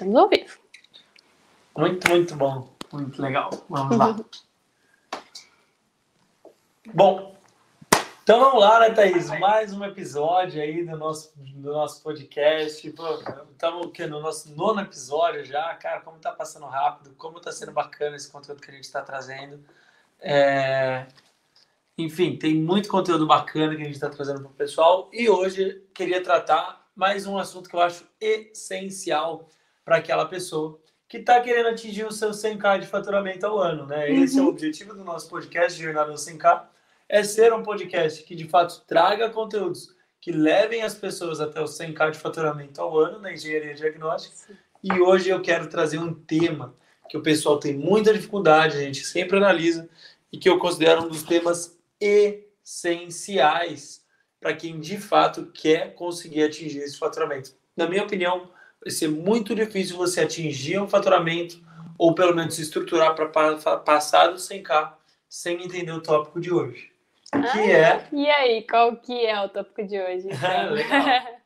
Estamos ao vivo. Muito, muito bom. Muito legal. Vamos lá. bom, então vamos lá, né, Thaís? Mais um episódio aí do nosso, do nosso podcast. Estamos no nosso nono episódio já. Cara, como tá passando rápido, como tá sendo bacana esse conteúdo que a gente está trazendo. É... Enfim, tem muito conteúdo bacana que a gente está trazendo para o pessoal. E hoje queria tratar mais um assunto que eu acho essencial para aquela pessoa que está querendo atingir o seu 100k de faturamento ao ano, né? Uhum. Esse é o uhum. objetivo do nosso podcast Jornada ao 100k, é ser um podcast que de fato traga conteúdos que levem as pessoas até o 100k de faturamento ao ano na engenharia diagnóstica. Sim. E hoje eu quero trazer um tema que o pessoal tem muita dificuldade, a gente sempre analisa e que eu considero um dos temas essenciais para quem de fato quer conseguir atingir esse faturamento. Na minha opinião, vai ser muito difícil você atingir um faturamento ou pelo menos se estruturar para passar do 100k sem entender o tópico de hoje. Que ah, é... E aí, qual que é o tópico de hoje? Então?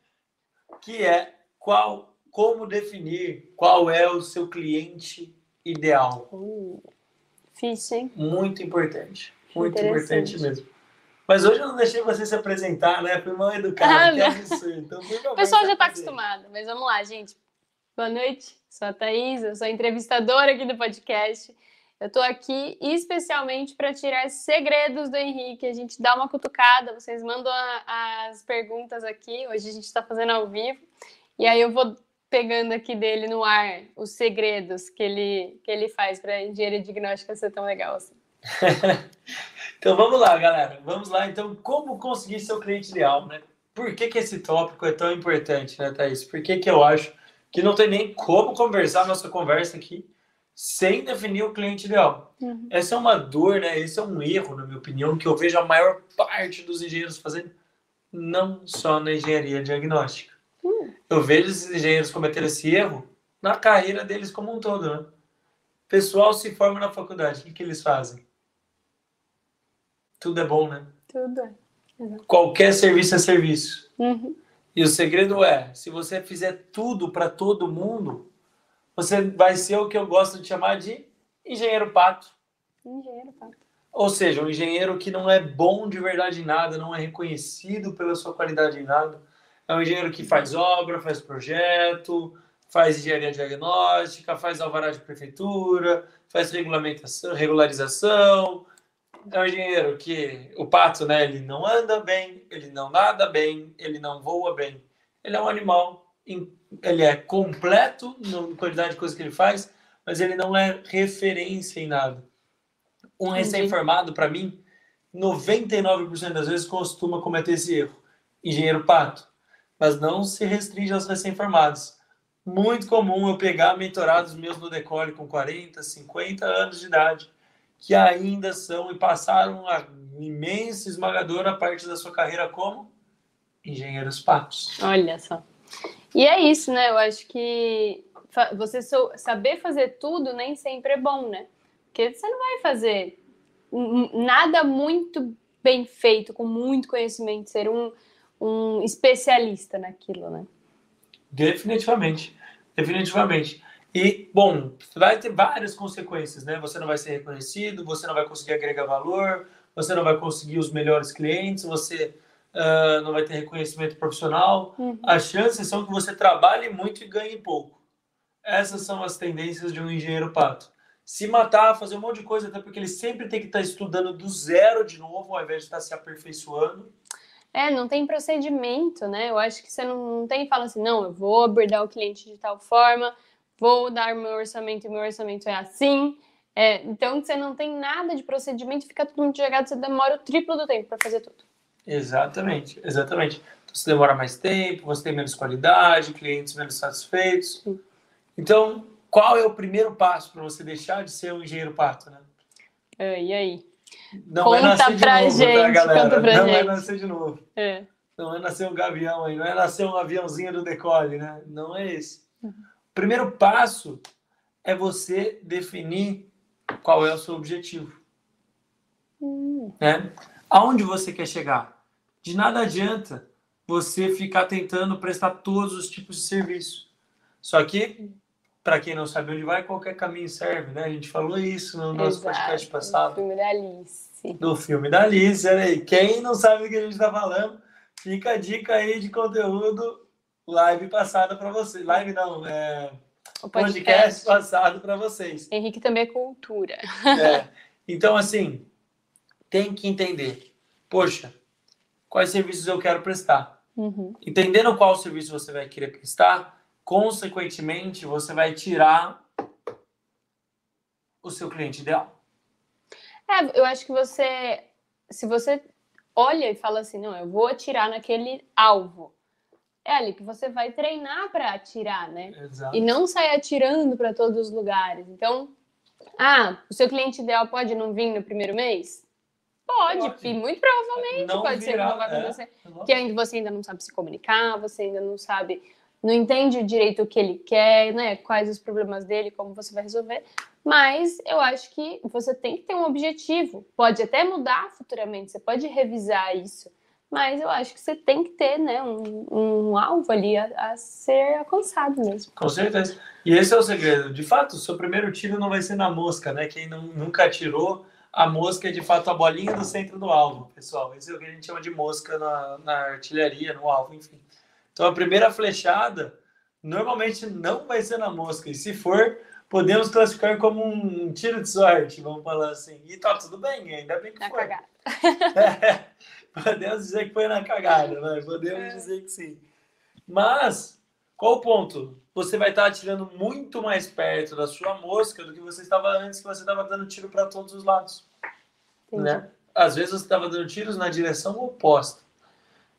que é qual, como definir qual é o seu cliente ideal. Uh, difícil, hein? Muito importante. Muito importante mesmo. Mas hoje eu não deixei você se apresentar, né? Fui mal educado, ah, que absurdo. Então, o pessoal já está acostumado, mas vamos lá, gente. Boa noite, sou a Thaís, eu sou a entrevistadora aqui do podcast. Eu estou aqui especialmente para tirar segredos do Henrique. A gente dá uma cutucada, vocês mandam a, as perguntas aqui. Hoje a gente está fazendo ao vivo. E aí eu vou pegando aqui dele no ar os segredos que ele, que ele faz para engenharia diagnóstica ser tão legal assim. então vamos lá, galera. Vamos lá, então, como conseguir seu cliente ideal, né? Por que, que esse tópico é tão importante, né, Thaís? Por que, que eu acho que não tem nem como conversar nossa conversa aqui sem definir o cliente ideal? Uhum. Essa é uma dor, né? Esse é um erro, na minha opinião, que eu vejo a maior parte dos engenheiros fazendo, não só na engenharia diagnóstica. Uhum. Eu vejo esses engenheiros cometer esse erro na carreira deles como um todo, né? Pessoal se forma na faculdade, o que, que eles fazem? Tudo é bom, né? Tudo é. Qualquer serviço é serviço. Uhum. E o segredo é, se você fizer tudo para todo mundo, você vai ser o que eu gosto de chamar de engenheiro pato. Engenheiro pato. Ou seja, um engenheiro que não é bom de verdade em nada, não é reconhecido pela sua qualidade em nada. É um engenheiro que faz obra, faz projeto, faz engenharia diagnóstica, faz alvará de prefeitura, faz regulamentação, regularização, é um engenheiro que o pato, né, ele não anda bem, ele não nada bem, ele não voa bem. Ele é um animal, ele é completo na quantidade de coisas que ele faz, mas ele não é referência em nada. Um recém-formado, para mim, 99% das vezes costuma cometer esse erro. Engenheiro pato. Mas não se restringe aos recém-formados. Muito comum eu pegar mentorados meus no decole com 40, 50 anos de idade que ainda são e passaram a imensa esmagadora parte da sua carreira como engenheiros patos. Olha só. E é isso, né? Eu acho que você saber fazer tudo nem sempre é bom, né? Porque você não vai fazer nada muito bem feito, com muito conhecimento, ser um, um especialista naquilo, né? Definitivamente. Definitivamente. E, bom, vai ter várias consequências, né? Você não vai ser reconhecido, você não vai conseguir agregar valor, você não vai conseguir os melhores clientes, você uh, não vai ter reconhecimento profissional. Uhum. As chances são que você trabalhe muito e ganhe pouco. Essas são as tendências de um engenheiro pato. Se matar, fazer um monte de coisa, até porque ele sempre tem que estar estudando do zero de novo, ao invés de estar se aperfeiçoando. É, não tem procedimento, né? Eu acho que você não, não tem, fala assim, não, eu vou abordar o cliente de tal forma, vou dar meu orçamento e meu orçamento é assim. É, então, você não tem nada de procedimento, fica tudo muito jogado, você demora o triplo do tempo para fazer tudo. Exatamente, exatamente. Então, você demora mais tempo, você tem menos qualidade, clientes menos satisfeitos. Sim. Então, qual é o primeiro passo para você deixar de ser um engenheiro pato, né? É, e aí? Não conta é nascer de novo, gente, tá, galera? Não é gente. é nascer de novo. É. Não é nascer um gavião aí, não é nascer um aviãozinho do decole, né? Não é esse. Uhum primeiro passo é você definir qual é o seu objetivo. Hum. Né? Aonde você quer chegar? De nada adianta você ficar tentando prestar todos os tipos de serviço. Só que para quem não sabe onde vai, qualquer caminho serve, né? A gente falou isso no nosso Exato, podcast passado. O filme da Alice. Do filme da Alice, olha aí. Quem não sabe o que a gente está falando, fica a dica aí de conteúdo live passada para vocês. Live não, é O podcast, podcast. passado para vocês. Henrique também é cultura. É. Então, assim, tem que entender. Poxa, quais serviços eu quero prestar? Uhum. Entendendo qual serviço você vai querer prestar, consequentemente, você vai tirar o seu cliente ideal. É, eu acho que você, se você olha e fala assim, não, eu vou atirar naquele alvo, é ali que você vai treinar para atirar, né? Exato. E não sair atirando para todos os lugares. Então, ah, o seu cliente ideal pode não vir no primeiro mês? Pode, Pode. e muito provavelmente Não pode ser que não vai é. acontecer. Porque ainda você ainda não sabe se comunicar, você ainda não sabe, não entende direito o que ele quer, né? Quais os problemas dele, como você vai resolver. Mas eu acho que você tem que ter um objetivo. Pode até mudar futuramente, você pode revisar isso. Mas eu acho que você tem que ter, né, um, um alvo ali a, a ser alcançado mesmo. Com certeza. E esse é o segredo. De fato, o seu primeiro tiro não vai ser na mosca, né? Quem não- nunca atirou, a mosca é de fato a bolinha do centro do alvo, pessoal. Esse é o que a gente chama de mosca na, na artilharia, no alvo, enfim. Então a primeira flechada normalmente não vai ser na mosca. E se for, podemos classificar como um tiro de sorte, vamos falar assim. E tá tudo bem, ainda bem que Na foi. É, podemos dizer que foi na cagada, né? Podemos É. dizer que sim. Mas, qual o ponto? Você vai estar atirando muito mais perto da sua mosca do que você estava antes, que você estava dando tiro para todos os lados. Entendi. Né? Às vezes você estava dando tiros na direção oposta.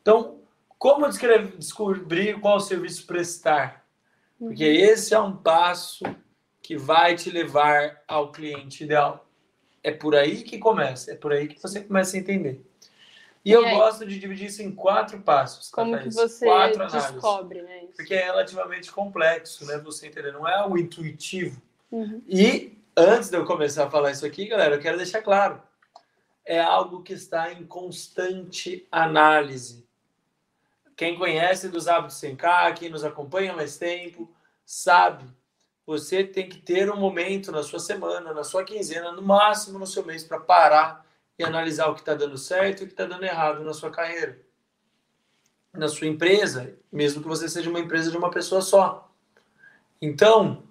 Então, como descobrir qual serviço prestar? Porque esse é um passo que vai te levar ao cliente ideal. É por aí que começa, é por aí que você começa a entender. E, E eu aí? gosto de dividir isso em quatro passos. tá, Como que Thaís? você quatro análises. descobre, né? Isso. Porque é relativamente complexo, né? Você entender, não é algo intuitivo. Uhum. E antes de eu começar a falar isso aqui, galera, eu quero deixar claro. É algo que está em constante análise. Quem conhece dos hábitos sem K, quem nos acompanha há mais tempo, sabe. Você tem que ter um momento na sua semana, na sua quinzena, no máximo no seu mês, para parar e analisar o que está dando certo e o que está dando errado na sua carreira. Na sua empresa, mesmo que você seja uma empresa de uma pessoa só. Então,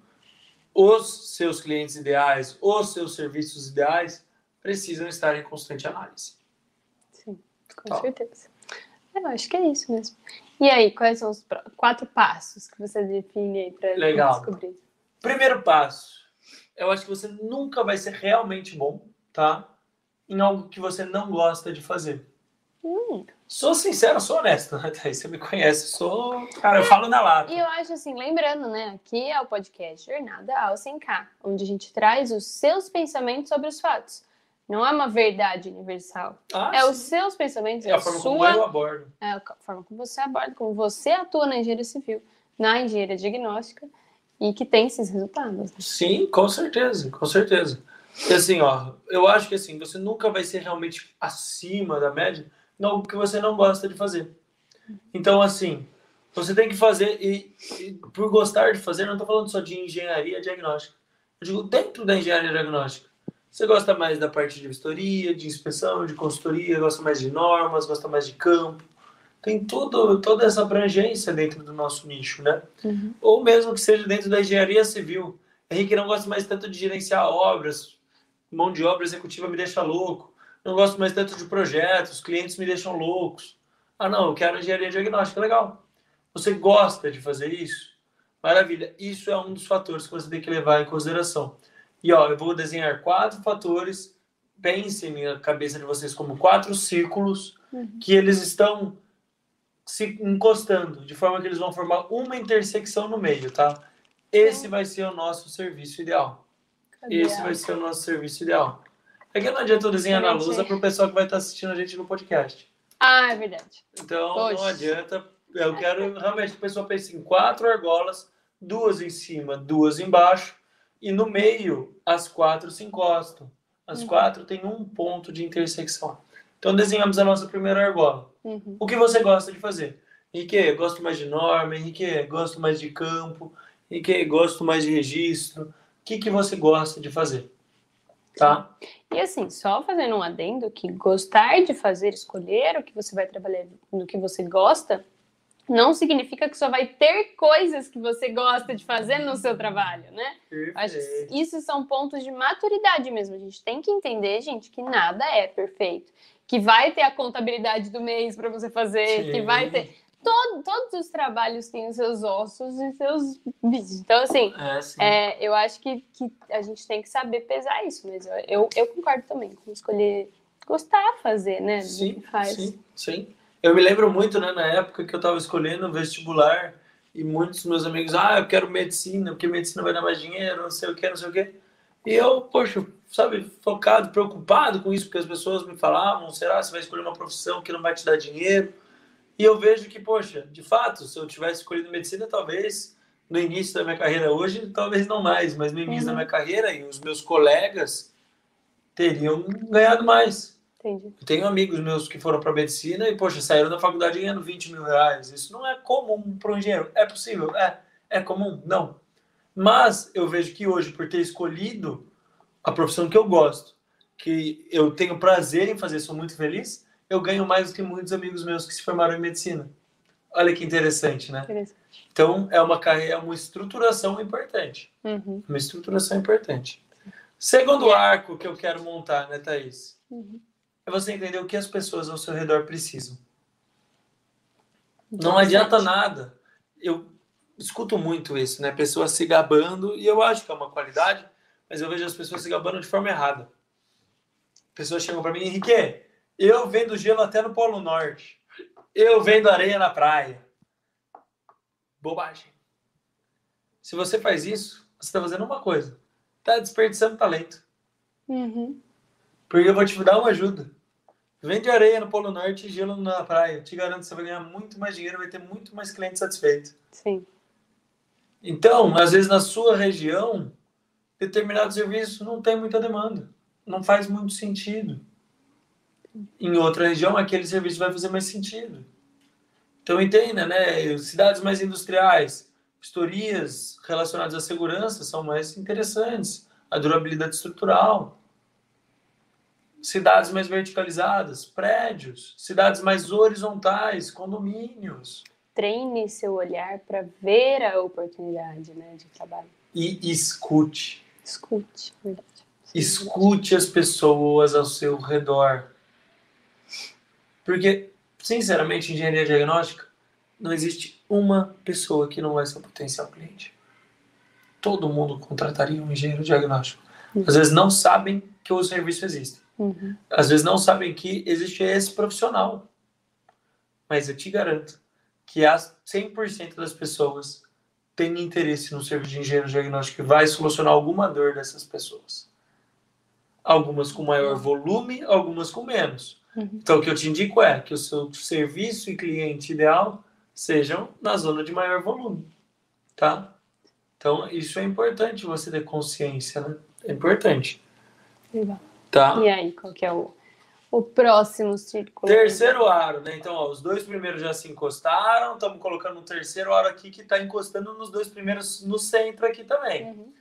os seus clientes ideais, os seus serviços ideais, precisam estar em constante análise. Sim, com Tá. certeza. Eu acho que é isso mesmo. E aí, quais são os quatro passos que você define aí para descobrir? Primeiro passo, eu acho que você nunca vai ser realmente bom, tá? Em algo que você não gosta de fazer. Hum. Sou sincero, sou honesto, né? Thaís? Você me conhece, sou. Cara, eu falo na lata. E eu acho assim, lembrando, né? Aqui é o podcast Jornada ao 100K, onde a gente traz os seus pensamentos sobre os fatos. Não é uma verdade universal. Ah, é sim. os seus pensamentos, É é a a forma como sua eu abordo. é a forma como você aborda, como você atua na engenharia civil, na engenharia diagnóstica e que tem esses resultados. né? Sim, com certeza, com certeza. Assim, ó, eu acho que assim, você nunca vai ser realmente acima da média em algo que você não gosta de fazer. Então, assim, você tem que fazer, e, e por gostar de fazer, não estou falando só de engenharia diagnóstica. Eu digo, dentro da engenharia diagnóstica, você gosta mais da parte de vistoria, de inspeção, de consultoria, gosta mais de normas, gosta mais de campo. Tem tudo, toda essa abrangência dentro do nosso nicho, né? Uhum. ou mesmo que seja dentro da engenharia civil. Henrique não gosta mais tanto de gerenciar obras, mão de obra executiva me deixa louco. Não gosto mais tanto de projetos, clientes me deixam loucos. Ah, não, eu quero engenharia diagnóstica, legal. Você gosta de fazer isso? Maravilha. Isso é um dos fatores que você tem que levar em consideração. E ó, eu vou desenhar quatro fatores. Pensem na cabeça de vocês como quatro círculos Uhum. que eles estão se encostando, de forma que eles vão formar uma intersecção no meio, tá? Esse vai ser o nosso serviço ideal. Cadê Esse vai ser o nosso serviço ideal. É que não adianta eu desenhar na Gente. lousa para o pessoal que vai estar assistindo a gente no podcast. Ah, é verdade. Então, Poxa. não adianta. Eu quero realmente que a pessoa pense em quatro argolas, duas em cima, duas embaixo, e no meio as quatro se encostam. As Uhum. quatro têm um ponto de intersecção. Então, desenhamos a nossa primeira argola. Uhum. O que você gosta de fazer? Henrique, gosto mais de norma. Henrique, gosto mais de campo. e que gosto mais de registro. O que, que você gosta de fazer? Tá? E assim, só fazendo um adendo que gostar de fazer, escolher o que você vai trabalhar, no que você gosta, não significa que só vai ter coisas que você gosta de fazer no seu trabalho, né? Acho que isso são pontos de maturidade mesmo. A gente tem que entender, gente, que nada é perfeito. Que vai ter a contabilidade do mês para você fazer, Sim. que vai ter. Todo, todos os trabalhos têm os seus ossos e seus vícios. Então, assim, é, é, eu acho que, que a gente tem que saber pesar isso mesmo. Eu, eu concordo também com escolher gostar fazer, né? Sim, sim, sim. Eu me lembro muito, né, na época que eu estava escolhendo o vestibular e muitos dos meus amigos, ah, eu quero medicina, porque medicina vai dar mais dinheiro, não sei o que, não sei o que. E eu, poxa, sabe, focado, preocupado com isso, porque as pessoas me falavam, será que você vai escolher uma profissão que não vai te dar dinheiro? E eu vejo que, poxa, de fato, se eu tivesse escolhido medicina, talvez no início da minha carreira hoje, talvez não mais, mas no início uhum. da minha carreira e os meus colegas teriam ganhado mais. Entendi. Eu tenho amigos meus que foram para medicina e, poxa, saíram da faculdade ganhando 20 mil reais. Isso não é comum para um engenheiro. É possível? É. É comum? Não. Mas eu vejo que hoje, por ter escolhido a profissão que eu gosto, que eu tenho prazer em fazer, sou muito feliz, eu ganho mais do que muitos amigos meus que se formaram em medicina. Olha que interessante, né? Interessante. Então, é uma carreira, é uma estruturação importante. Uhum. Uma estruturação importante. Segundo arco que eu quero montar, né, Thaís? Uhum é você entender o que as pessoas ao seu redor precisam. Não adianta nada. Eu escuto muito isso, né? Pessoas se gabando, e eu acho que é uma qualidade, mas eu vejo as pessoas se gabando de forma errada. Pessoas chegam para mim, Henrique, eu vendo gelo até no Polo Norte. Eu vendo areia na praia. Bobagem. Se você faz isso, você está fazendo uma coisa. Está desperdiçando talento. Uhum. Porque eu vou te dar uma ajuda. Vende areia no Polo Norte e gelo na praia. Te garanto que você vai ganhar muito mais dinheiro, vai ter muito mais cliente satisfeito. Sim. Então, às vezes na sua região, determinado serviço não tem muita demanda. Não faz muito sentido. Em outra região, aquele serviço vai fazer mais sentido. Então, entenda, né? Cidades mais industriais, historias relacionadas à segurança são mais interessantes. A durabilidade estrutural cidades mais verticalizadas, prédios, cidades mais horizontais, condomínios. Treine seu olhar para ver a oportunidade né, de trabalho. E escute. Escute, verdade. Escute as pessoas ao seu redor. Porque, sinceramente, engenharia diagnóstica, não existe uma pessoa que não vai ser potencial cliente. Todo mundo contrataria um engenheiro diagnóstico. Às vezes não sabem que o serviço existe. Uhum. Às vezes não sabem que existe esse profissional. Mas eu te garanto que as 100% das pessoas têm interesse no serviço de engenheiro diagnóstico que vai solucionar alguma dor dessas pessoas. Algumas com maior volume, algumas com menos. Uhum. Então, o que eu te indico é que o seu serviço e cliente ideal sejam na zona de maior volume, tá? Então, isso é importante você ter consciência, né? É importante. Legal. Tá. E aí, qual que é o, o próximo círculo? Terceiro aro, né? Então, ó, os dois primeiros já se encostaram, estamos colocando um terceiro aro aqui que está encostando nos dois primeiros no centro aqui também. Uhum.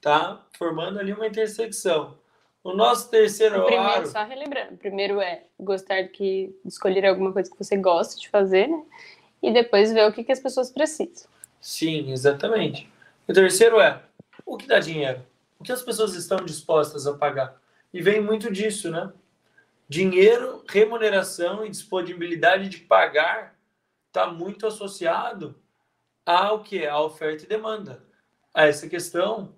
Tá? Formando ali uma intersecção. O nosso terceiro o primeiro, aro. Só relembrando, o primeiro é gostar de que escolher alguma coisa que você gosta de fazer, né? E depois ver o que, que as pessoas precisam. Sim, exatamente. O terceiro é o que dá dinheiro? O que as pessoas estão dispostas a pagar? E vem muito disso, né? Dinheiro, remuneração e disponibilidade de pagar está muito associado ao que é a oferta e demanda. A essa questão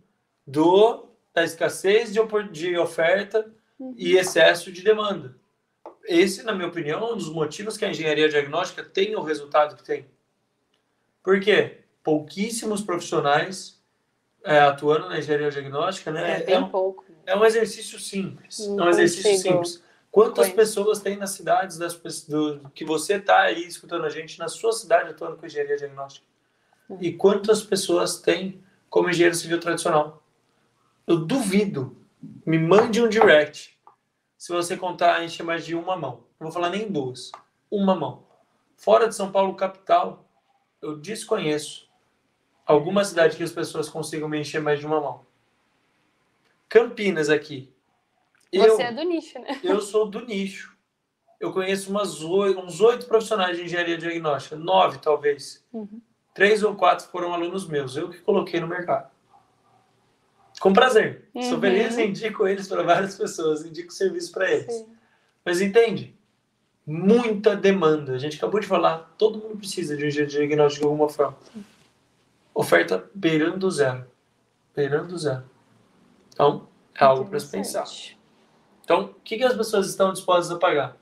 do da escassez de, de oferta uhum. e excesso de demanda. Esse, na minha opinião, é um dos motivos que a engenharia diagnóstica tem o resultado que tem. Por quê? Pouquíssimos profissionais é, atuando na engenharia diagnóstica, né? É bem é um, pouco. É um exercício simples. Não é um exercício simples. Quantas pessoas tem nas cidades das, do, que você está aí escutando a gente, na sua cidade atuando com engenharia diagnóstica? Uhum. E quantas pessoas tem como engenheiro civil tradicional? Eu duvido. Me mande um direct. Se você contar, enche mais de uma mão. Não vou falar nem duas. Uma mão. Fora de São Paulo, capital, eu desconheço Alguma cidade que as pessoas consigam me encher mais de uma mão. Campinas aqui. Você eu, é do nicho, né? Eu sou do nicho. Eu conheço umas oito, uns oito profissionais de engenharia diagnóstica, nove talvez. Uhum. Três ou quatro foram alunos meus, eu que coloquei no mercado. Com prazer. Uhum. Sou feliz e indico eles para várias pessoas, indico serviço para eles. Sim. Mas entende? Muita demanda. A gente acabou de falar, todo mundo precisa de um diagnóstico de alguma forma. Oferta beirando zero. Beirando zero. Então, é algo para se pensar. Então, o que, que as pessoas estão dispostas a pagar?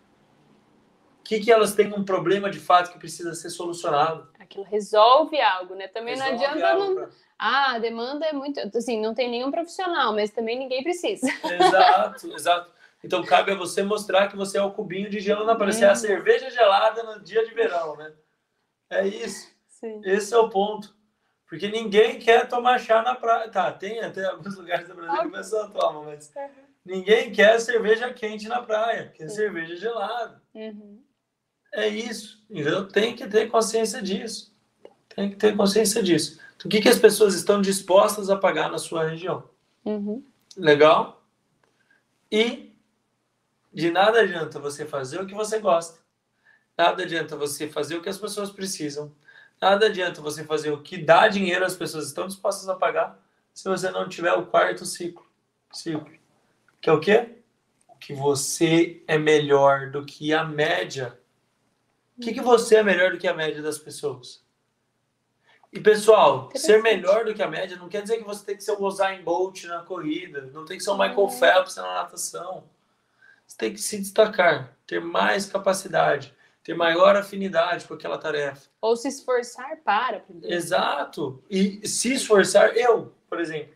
O que, que elas têm um problema de fato que precisa ser solucionado? Aquilo resolve algo, né? Também resolve não adianta. Não... Pra... Ah, a demanda é muito. Assim, não tem nenhum profissional, mas também ninguém precisa. Exato, exato. Então cabe a você mostrar que você é o cubinho de gelo na praia. É a uhum. cerveja gelada no dia de verão, né? É isso. Sim. Esse é o ponto. Porque ninguém quer tomar chá na praia. Tá, tem até alguns lugares do Brasil que o pessoal toma, mas. Uhum. Ninguém quer cerveja quente na praia, quer Sim. cerveja gelada. Uhum. É isso. Então tem que ter consciência disso. Tem que ter consciência disso. Então, o que, que as pessoas estão dispostas a pagar na sua região? Uhum. Legal? E de nada adianta você fazer o que você gosta. Nada adianta você fazer o que as pessoas precisam. Nada adianta você fazer o que dá dinheiro as pessoas estão dispostas a pagar se você não tiver o quarto ciclo. ciclo. Que é o quê? Que você é melhor do que a média. O que, que você é melhor do que a média das pessoas? E pessoal, ser melhor do que a média não quer dizer que você tem que ser o Usain Bolt na corrida, não tem que ser o Michael Phelps na natação. Você tem que se destacar, ter mais capacidade, ter maior afinidade com aquela tarefa. Ou se esforçar para. Exato. E se esforçar, eu, por exemplo,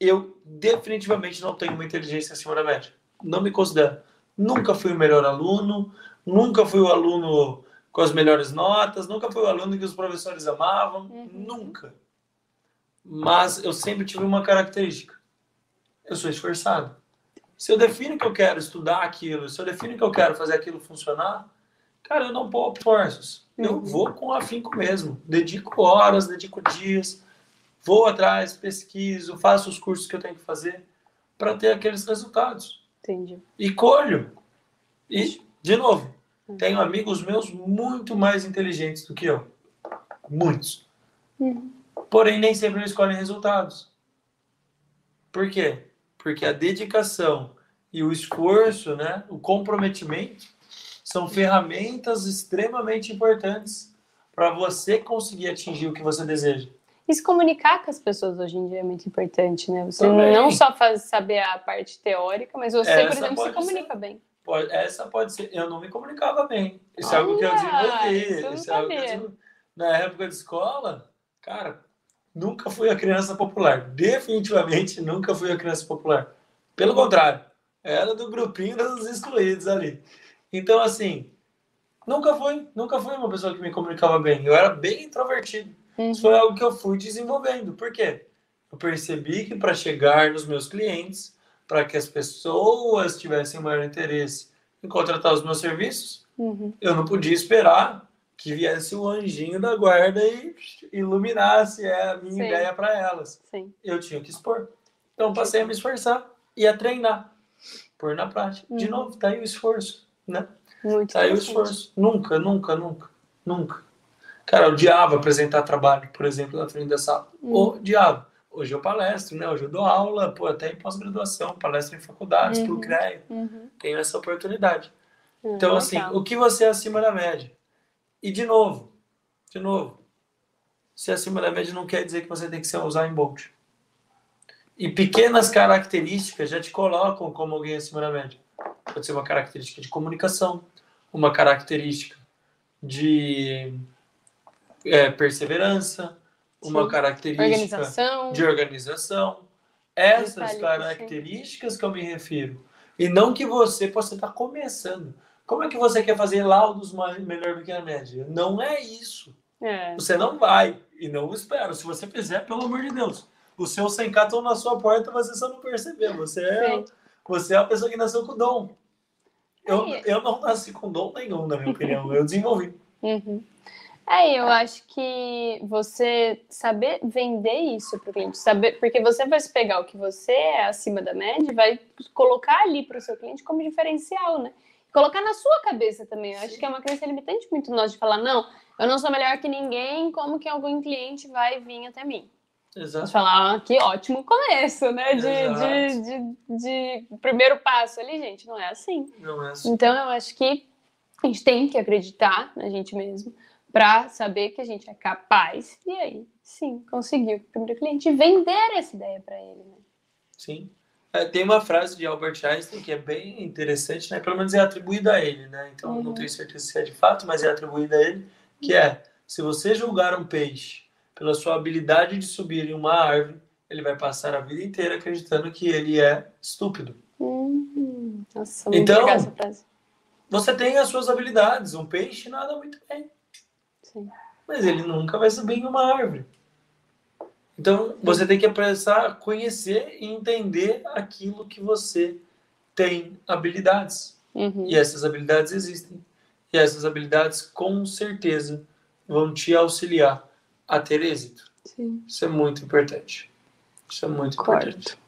eu definitivamente não tenho uma inteligência acima da média. Não me considero. Nunca fui o melhor aluno, nunca fui o aluno com as melhores notas, nunca fui o aluno que os professores amavam, uhum. nunca. Mas eu sempre tive uma característica. Eu sou esforçado. Se eu defino que eu quero estudar aquilo, se eu defino que eu quero fazer aquilo funcionar, cara, eu não poupo esforços. Eu uhum. vou com afinco mesmo. Dedico horas, dedico dias vou atrás, pesquiso, faço os cursos que eu tenho que fazer para ter aqueles resultados. Entendi. E colho. E, de novo. Tenho amigos meus muito mais inteligentes do que eu. Muitos. Uhum. Porém, nem sempre eles escolhem resultados. Por quê? Porque a dedicação e o esforço, né, o comprometimento, são ferramentas extremamente importantes para você conseguir atingir o que você deseja. E se comunicar com as pessoas hoje em dia é muito importante, né? Você Também. não só faz saber a parte teórica, mas você, essa por exemplo, se comunica ser, bem. Pode, essa pode ser. Eu não me comunicava bem. Isso é algo que eu desenvolvi. Isso, é algo que eu. Na época de escola, cara, nunca fui a criança popular. Definitivamente nunca fui a criança popular. Pelo contrário, era do grupinho dos excluídos ali. Então, assim, nunca fui, nunca fui uma pessoa que me comunicava bem. Eu era bem introvertido. Uhum. Isso foi algo que eu fui desenvolvendo. Por quê? Eu percebi que para chegar nos meus clientes, para que as pessoas tivessem maior interesse em contratar os meus serviços, uhum. eu não podia esperar que viesse o anjinho da guarda e iluminasse a minha Sim. ideia para elas. Sim. Eu tinha que expor. Então passei a me esforçar e a treinar, pôr na prática. Uhum. De novo, tá aí o esforço, né? Muito tá aí o esforço. Nunca, nunca, nunca, nunca. Cara, eu odiava apresentar trabalho, por exemplo, na frente da sala. Hum. Odiava. Hoje eu palestro, né? Hoje eu dou aula, pô, até em pós-graduação, palestro em faculdades, uhum. pro CREA. Uhum. Tenho essa oportunidade. Uhum, então, assim, o que você é acima da média? E, de novo, de novo, ser acima da média não quer dizer que você tem que ser usar em Bolt. E pequenas características já te colocam como alguém acima da média. Pode ser uma característica de comunicação, uma característica de é, perseverança, uma característica organização. de organização. Essas características que eu me refiro. E não que você possa estar começando. Como é que você quer fazer laudos melhor do que a média? Não é isso. É. Você não vai. E não espero. Se você fizer, pelo amor de Deus. Os seus 100k estão na sua porta, você só não percebeu. Você é, você é a pessoa que nasceu com dom. Eu, eu não nasci com dom nenhum, na minha opinião. Eu desenvolvi. Uhum. É, eu acho que você saber vender isso para o cliente, saber, porque você vai pegar o que você é acima da média e vai colocar ali para o seu cliente como diferencial, né? Colocar na sua cabeça também. Eu acho que é uma crença limitante muito nós de falar, não, eu não sou melhor que ninguém, como que algum cliente vai vir até mim? Exato. falar, ah, que ótimo começo, né? De, de, de, de, primeiro passo ali, gente. Não é assim. Não é assim. Então, eu acho que a gente tem que acreditar na gente mesmo para saber que a gente é capaz e aí, sim, conseguir o primeiro cliente vender essa ideia para ele, né? Sim. É, tem uma frase de Albert Einstein que é bem interessante, né? Pelo menos é atribuída a ele, né? Então, uhum. não tenho certeza se é de fato, mas é atribuída a ele, que é, se você julgar um peixe pela sua habilidade de subir em uma árvore, ele vai passar a vida inteira acreditando que ele é estúpido. Hum, nossa, muito então, legal essa frase. você tem as suas habilidades. Um peixe nada muito bem. Sim. Mas ele nunca vai subir em uma árvore. Então, você tem que apressar a conhecer e entender aquilo que você tem habilidades. Uhum. E essas habilidades existem. E essas habilidades, com certeza, vão te auxiliar a ter êxito. Sim. Isso é muito importante. Isso é muito importante.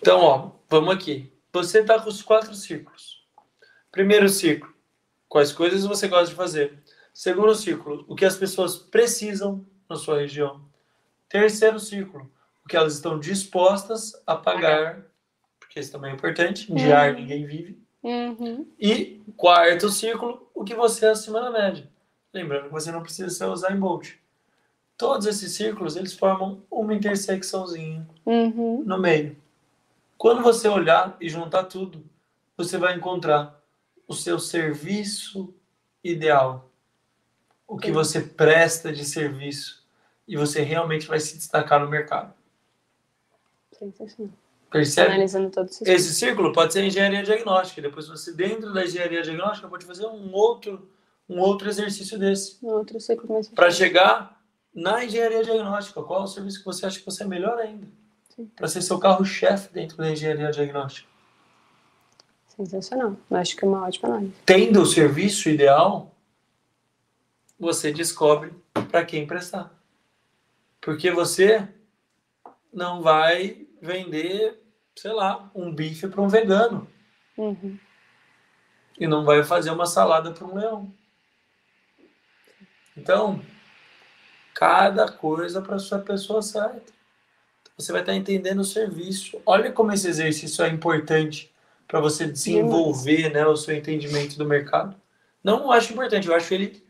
Então, ó, vamos aqui. Você está com os quatro círculos. Primeiro círculo, quais coisas você gosta de fazer. Segundo círculo, o que as pessoas precisam na sua região. Terceiro círculo, o que elas estão dispostas a pagar, porque isso também é importante. De ar uhum. ninguém vive. Uhum. E quarto círculo, o que você é acima da média. Lembrando que você não precisa usar em Bolt. Todos esses círculos, eles formam uma intersecçãozinha uhum. no meio. Quando você olhar e juntar tudo, você vai encontrar o seu serviço ideal. O que você presta de serviço. E você realmente vai se destacar no mercado. Sensacional. Percebe? Analisando todo esse, esse círculo pode ser engenharia diagnóstica. Depois você, dentro da engenharia diagnóstica, pode fazer um outro um outro exercício desse. Um outro ciclo mais Para chegar na engenharia diagnóstica, qual é o serviço que você acha que você é melhor ainda? Para ser seu carro-chefe dentro da engenharia diagnóstica. Sensacional. Eu acho que é uma ótima análise. Tendo o serviço ideal, você descobre para quem prestar. Porque você não vai vender, sei lá, um bife para um vegano. Uhum. E não vai fazer uma salada para um leão. Então, cada coisa para sua pessoa certa. Você vai estar entendendo o serviço. Olha como esse exercício é importante para você desenvolver né, o seu entendimento do mercado. Não acho importante, eu acho ele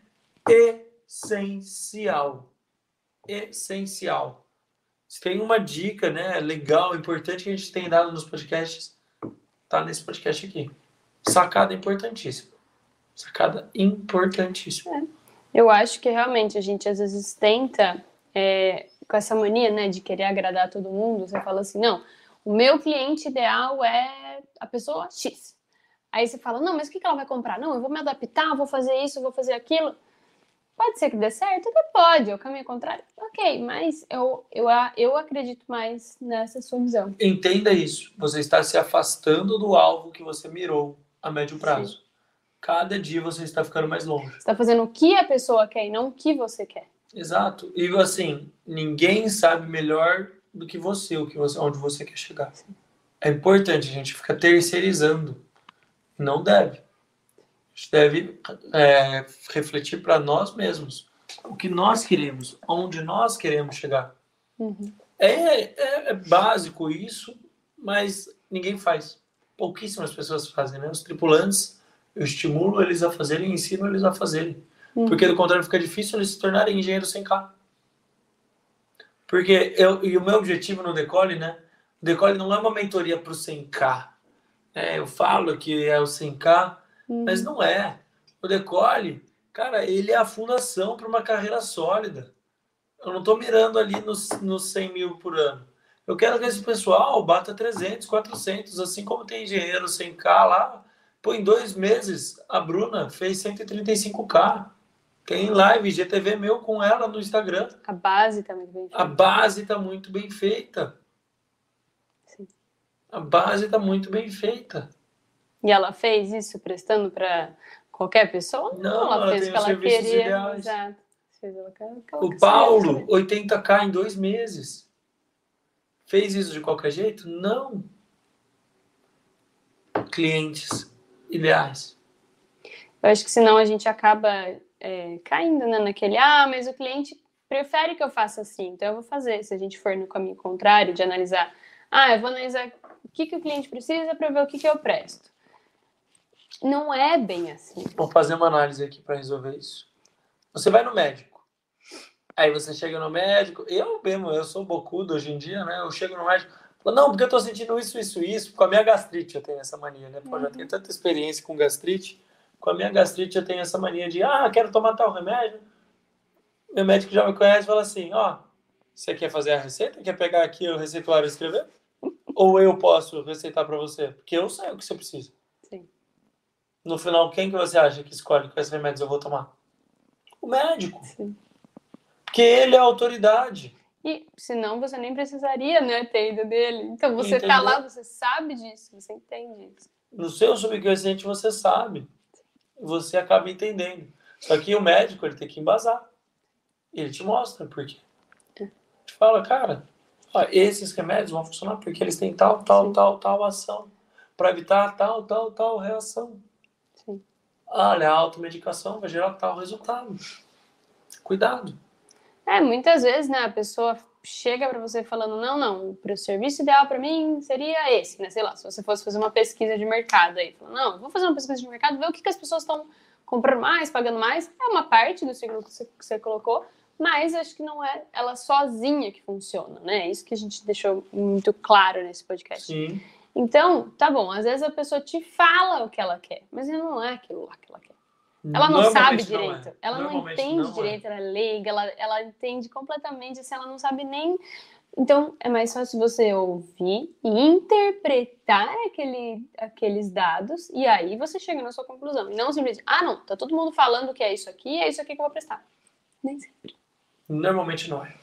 essencial. Essencial. Se tem uma dica né, legal, importante que a gente tem dado nos podcasts, tá nesse podcast aqui. Sacada importantíssima. Sacada importantíssima. É. Eu acho que realmente a gente às vezes tenta, é, com essa mania né, de querer agradar todo mundo, você fala assim, não, o meu cliente ideal é a pessoa X. Aí você fala, não, mas o que ela vai comprar? Não, eu vou me adaptar, vou fazer isso, vou fazer aquilo. Pode ser que dê certo? Até pode, é o caminho contrário. Ok, mas eu, eu, eu acredito mais nessa sua visão. Entenda isso. Você está se afastando do alvo que você mirou a médio prazo. Sim cada dia você está ficando mais longe. Você está fazendo o que a pessoa quer e não o que você quer. Exato. E assim, ninguém sabe melhor do que você, o que você onde você quer chegar. Sim. É importante a gente ficar terceirizando. Não deve. A gente deve é, refletir para nós mesmos o que nós queremos, onde nós queremos chegar. Uhum. É, é, é, básico isso, mas ninguém faz. Pouquíssimas pessoas fazem, né? Os tripulantes eu estimulo eles a fazerem, ensino eles a fazerem. Uhum. Porque do contrário fica difícil eles se tornarem engenheiros sem carro. Porque eu, e o meu objetivo no Decole, né? O Decole não é uma mentoria para o 100K. É, eu falo que é o 100K, uhum. mas não é. O Decole, cara, ele é a fundação para uma carreira sólida. Eu não estou mirando ali nos, nos 100 mil por ano. Eu quero que esse pessoal bata 300, 400, assim como tem engenheiro 100K lá, Pô, em dois meses, a Bruna fez 135k. Tem live GTV meu com ela no Instagram. A base tá muito bem feita. A base tá muito bem feita. A base tá muito bem feita. E ela fez isso prestando para qualquer pessoa? Não, ela, ela fez o que ela queria. ideais. Exato. O Paulo, fazer. 80k em dois meses. Fez isso de qualquer jeito? Não. Clientes ideais. Eu acho que senão a gente acaba é, caindo né, naquele, ah, mas o cliente prefere que eu faça assim, então eu vou fazer. Se a gente for no caminho contrário de analisar, ah, eu vou analisar que, que o cliente precisa para ver o que, que eu presto. Não é bem assim. Vou fazer uma análise aqui para resolver isso. Você vai no médico. Aí você chega no médico. Eu mesmo, eu sou bocudo hoje em dia, né? Eu chego no médico. Falo, não, porque eu tô sentindo isso, isso, isso. Com a minha gastrite eu tenho essa mania, né? Porque eu já tenho tanta experiência com gastrite. Com a minha gastrite eu tenho essa mania de, ah, quero tomar tal remédio. Meu médico já me conhece e fala assim, ó, você quer fazer a receita? Quer pegar aqui o receituário e escrever? Ou eu posso receitar para você? Porque eu sei o que você precisa. Sim. No final, quem que você acha que escolhe quais remédios eu vou tomar? O médico. Sim. Porque ele é a autoridade. E senão você nem precisaria né, ter ido dele. Então você tá Entendeu? lá, você sabe disso, você entende isso. No seu subconsciente você sabe. Você acaba entendendo. Só que o médico ele tem que embasar. Ele te mostra por quê. Te fala, cara, ó, esses remédios vão funcionar porque eles têm tal, tal, Sim. tal, tal ação. Para evitar tal, tal, tal reação. Sim. Olha, a automedicação vai gerar tal resultado. Cuidado. É, muitas vezes, né, a pessoa chega para você falando, não, não, o serviço ideal para mim seria esse, né? Sei lá, se você fosse fazer uma pesquisa de mercado aí, falando, não, vou fazer uma pesquisa de mercado, ver o que, que as pessoas estão comprando mais, pagando mais, é uma parte do ciclo que você, que você colocou, mas acho que não é ela sozinha que funciona, né? É isso que a gente deixou muito claro nesse podcast. Sim. Então, tá bom, às vezes a pessoa te fala o que ela quer, mas não é aquilo lá que ela quer. Ela não sabe Normalmente não é. direito, ela não entende não é. direito, ela é leiga, ela, ela entende completamente, assim, ela não sabe nem. Então, é mais fácil você ouvir e interpretar aquele, aqueles dados, e aí você chega na sua conclusão. E não simplesmente, ah, não, tá todo mundo falando que é isso aqui, é isso aqui que eu vou prestar. Nem sempre. Normalmente não é.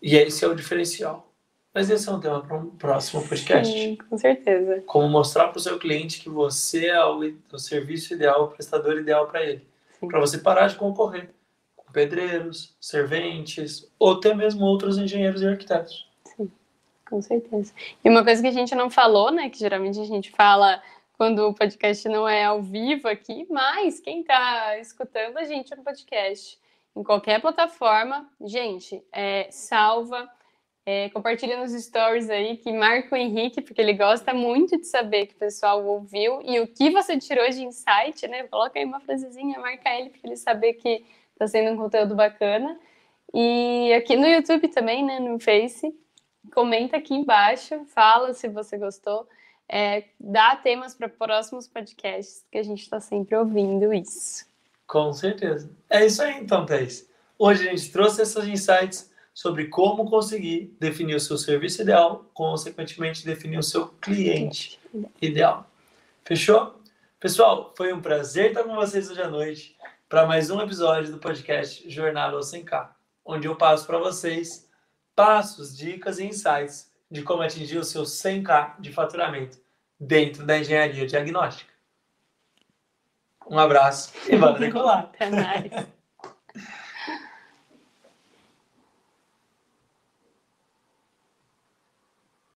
E esse é o diferencial. Mas esse é um tema para um próximo podcast. Sim, com certeza. Como mostrar para o seu cliente que você é o, o serviço ideal, o prestador ideal para ele. Sim. Para você parar de concorrer com pedreiros, serventes, ou até mesmo outros engenheiros e arquitetos. Com certeza. E uma coisa que a gente não falou, né? Que geralmente a gente fala quando o podcast não é ao vivo aqui, mas quem tá escutando a gente no podcast, em qualquer plataforma, gente, é, salva, é, compartilha nos stories aí, que marca o Henrique, porque ele gosta muito de saber que o pessoal ouviu e o que você tirou de insight, né? Coloca aí uma frasezinha, marca ele, para ele saber que tá sendo um conteúdo bacana. E aqui no YouTube também, né? No Face comenta aqui embaixo, fala se você gostou, é, dá temas para próximos podcasts, que a gente está sempre ouvindo isso. Com certeza. É isso aí então, Thais. Hoje a gente trouxe esses insights sobre como conseguir definir o seu serviço ideal, consequentemente definir o seu cliente ideal. Fechou? Pessoal, foi um prazer estar com vocês hoje à noite para mais um episódio do podcast Jornada ao 100K, onde eu passo para vocês passos, dicas e insights de como atingir o seu 100K de faturamento dentro da engenharia diagnóstica. Um abraço e bora decolar! Até mais.